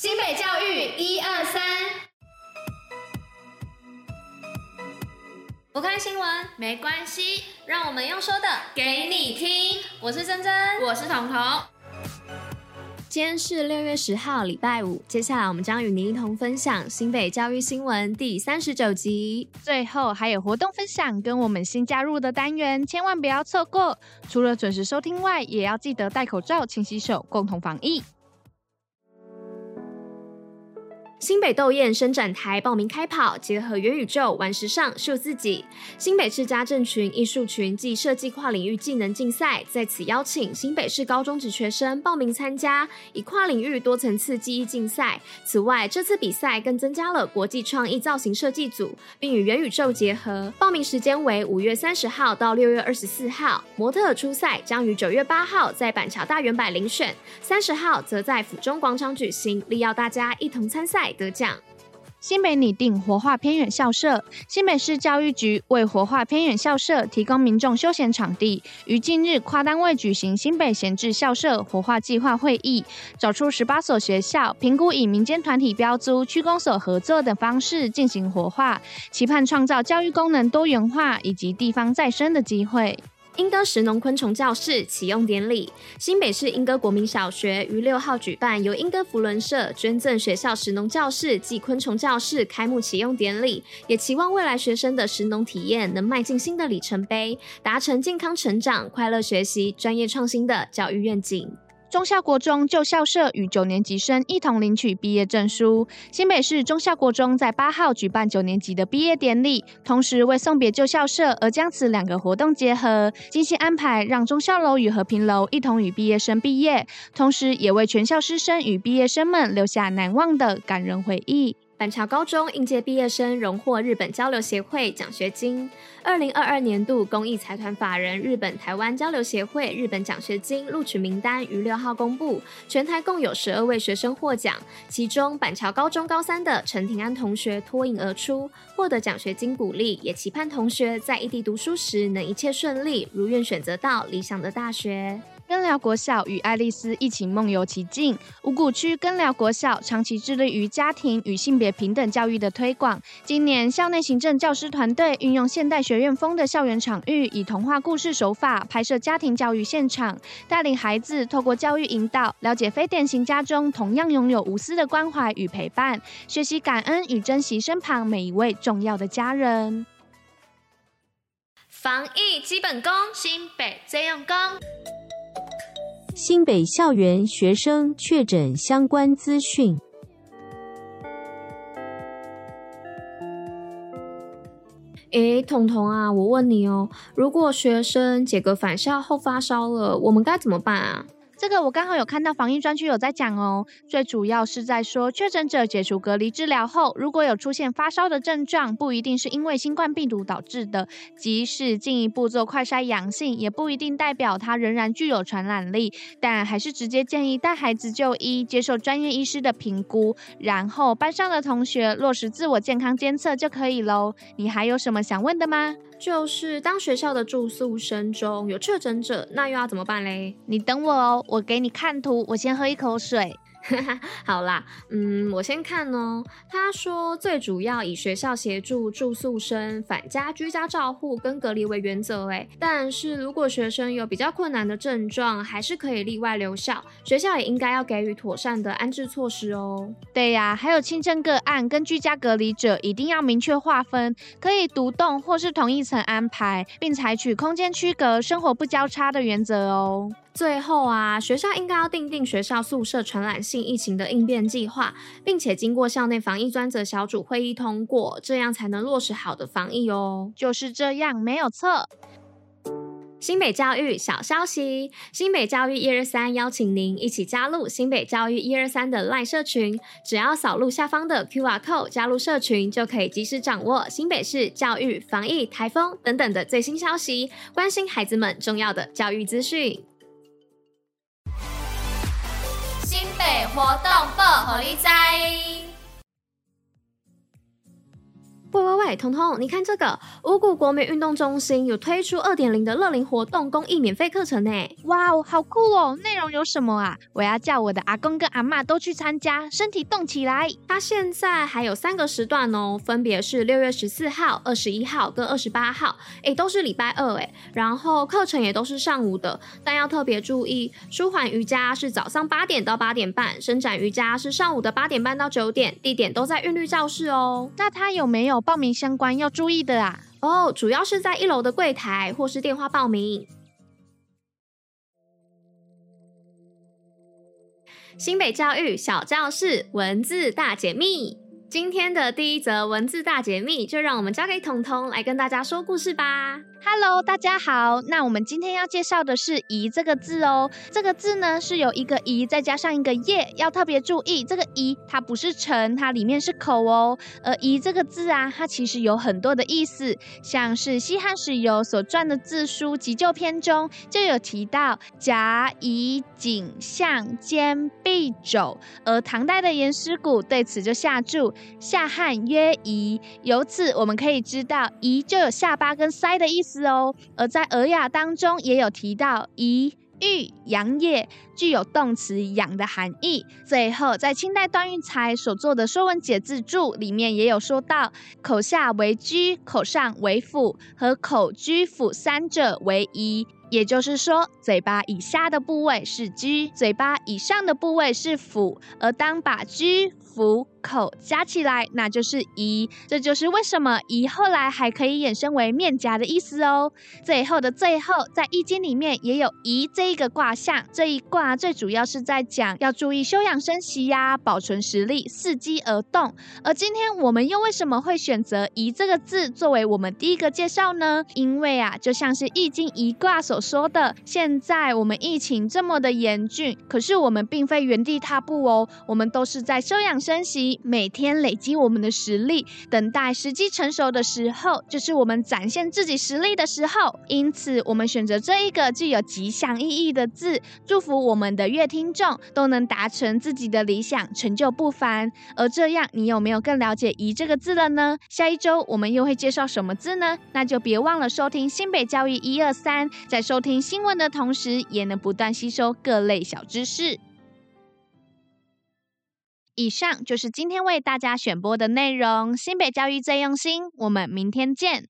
新北教育一二三，不看新闻没关系，让我们用说的给你听。我是珍珍，我是彤彤。今天是六月十号，礼拜五。接下来我们将与您一同分享新北教育新闻第三十九集。最后还有活动分享跟我们新加入的单元，千万不要错过。除了准时收听外，也要记得戴口罩、勤洗手，共同防疫。新北斗艳伸展台报名开跑，结合元宇宙玩时尚秀自己。新北市家政群艺术群暨设计跨领域技能竞赛在此邀请新北市高中职学生报名参加，以跨领域多层次技艺竞赛。此外，这次比赛更增加了国际创意造型设计组，并与元宇宙结合。报名时间为五月三十号到六月二十四号。模特初赛将于九月八号在板桥大圆百遴选，三十号则在府中广场举行，力邀大家一同参赛。得奖。新北拟定活化偏远校舍，新北市教育局为活化偏远校舍提供民众休闲场地，于近日跨单位举行新北闲置校舍活化计划会议，找出十八所学校，评估以民间团体标租、区公所合作等方式进行活化，期盼创造教育功能多元化以及地方再生的机会。莺歌石农昆虫教室启用典礼，新北市莺歌国民小学于六号举办由莺歌福伦社捐赠学校石农教室暨昆虫教室开幕启用典礼，也期望未来学生的石农体验能迈进新的里程碑，达成健康成长、快乐学习、专业创新的教育愿景。中孝国中旧校舍与九年级生一同领取毕业证书。新北市中孝国中在八号举办九年级的毕业典礼，同时为送别旧校舍而将此两个活动结合，精心安排让中校楼与和平楼一同与毕业生毕业，同时也为全校师生与毕业生们留下难忘的感人回忆。板桥高中应届毕业生荣获日本交流协会奖学金。二零二二年度公益财团法人日本台湾交流协会日本奖学金录取名单于六号公布，全台共有十二位学生获奖，其中板桥高中高三的陈庭安同学脱颖而出，获得奖学金鼓励，也期盼同学在异地读书时能一切顺利，如愿选择到理想的大学。根寮国小与爱丽丝一起梦游奇境。五股区根寮国小长期致力于家庭与性别平等教育的推广。今年校内行政教师团队运用现代学院风的校园场域，以童话故事手法拍摄家庭教育现场，带领孩子透过教育引导，了解非典型家中同样拥有无私的关怀与陪伴，学习感恩与珍惜身旁每一位重要的家人。防疫基本功，新北最用功。新北校园学生确诊相关资讯。诶，彤彤啊，我问你哦，如果学生解隔返校后发烧了，我们该怎么办啊？这个我刚好有看到防疫专区有在讲哦，最主要是在说确诊者解除隔离治疗后，如果有出现发烧的症状，不一定是因为新冠病毒导致的，即使进一步做快筛阳性，也不一定代表他仍然具有传染力，但还是直接建议带孩子就医，接受专业医师的评估，然后班上的同学落实自我健康监测就可以喽。你还有什么想问的吗？就是当学校的住宿生中有确诊者，那又要怎么办嘞？你等我哦，我给你看图，我先喝一口水。好啦，嗯，我先看哦。他说，最主要以学校协助住宿生返家居家照护跟隔离为原则，诶，但是如果学生有比较困难的症状，还是可以例外留校，学校也应该要给予妥善的安置措施哦。对呀，还有轻症个案跟居家隔离者，一定要明确划分，可以独栋或是同一层安排，并采取空间区隔、生活不交叉的原则哦。最后啊，学校应该要订定学校宿舍传染性疫情的应变计划，并且经过校内防疫专责小组会议通过，这样才能落实好的防疫哦。就是这样，没有错。新北教育小消息：新北教育一二三邀请您一起加入新北教育一二三的赖社群，只要扫入下方的 QR code 加入社群，就可以及时掌握新北市教育、防疫、台风等等的最新消息，关心孩子们重要的教育资讯。活动报虎哩知。彤彤，你看这个五谷国民运动中心有推出二点零的乐龄活动公益免费课程呢！哇哦，好酷哦！内容有什么啊？我要叫我的阿公跟阿妈都去参加，身体动起来。它现在还有三个时段哦，分别是六月十四号、二十一号跟二十八号，诶，都是礼拜二诶。然后课程也都是上午的，但要特别注意，舒缓瑜伽是早上八点到八点半，伸展瑜伽是上午的八点半到九点，地点都在韵律教室哦。那他有没有报名相关要注意的啊？哦，主要是在一楼的柜台或是电话报名。新北教育小教室文字大解密。今天的第一则文字大解密，就让我们交给彤彤来跟大家说故事吧。Hello，大家好。那我们今天要介绍的是“宜”这个字哦。这个字呢是有一个“宜”再加上一个“业”，要特别注意，这个“宜”它不是城，它里面是口哦。而“宜”这个字啊，它其实有很多的意思，像是西汉史游所撰的字书《急救篇》中就有提到“甲乙丙向肩臂肘”，而唐代的颜师古对此就下注。下汉曰夷，由此我们可以知道，夷就有下巴跟腮的意思是哦。而在《尔雅》当中也有提到，夷欲养也，具有动词养的含义。最后，在清代段玉裁所做的《说文解字注》里面也有说到，口下为居，口上为府，和口居府三者为宜。也就是说，嘴巴以下的部位是居，嘴巴以上的部位是府。而当把居、府、口加起来，那就是一。这就是为什么一后来还可以衍生为面颊的意思哦。最后的最后，在易经里面也有一这一个卦象。这一卦最主要是在讲要注意休养生息呀，保存实力，伺机而动。而今天我们又为什么会选择一这个字作为我们第一个介绍呢？因为啊，就像是易经一卦所说的，现在我们疫情这么的严峻，可是我们并非原地踏步哦，我们都是在休养生息，每天累积我们的实力，等待时机成熟的时候，就是我们展现自己实力的时候。因此，我们选择这一个具有吉祥意义的字，祝福我们的乐听众都能达成自己的理想，成就不凡。而这样，你有没有更了解“宜”这个字了呢？下一周我们又会介绍什么字呢？那就别忘了收听新北教育一二三，在收听新闻的同时，也能不断吸收各类小知识。以上就是今天为大家选播的内容。新北教育最用心，我们明天见。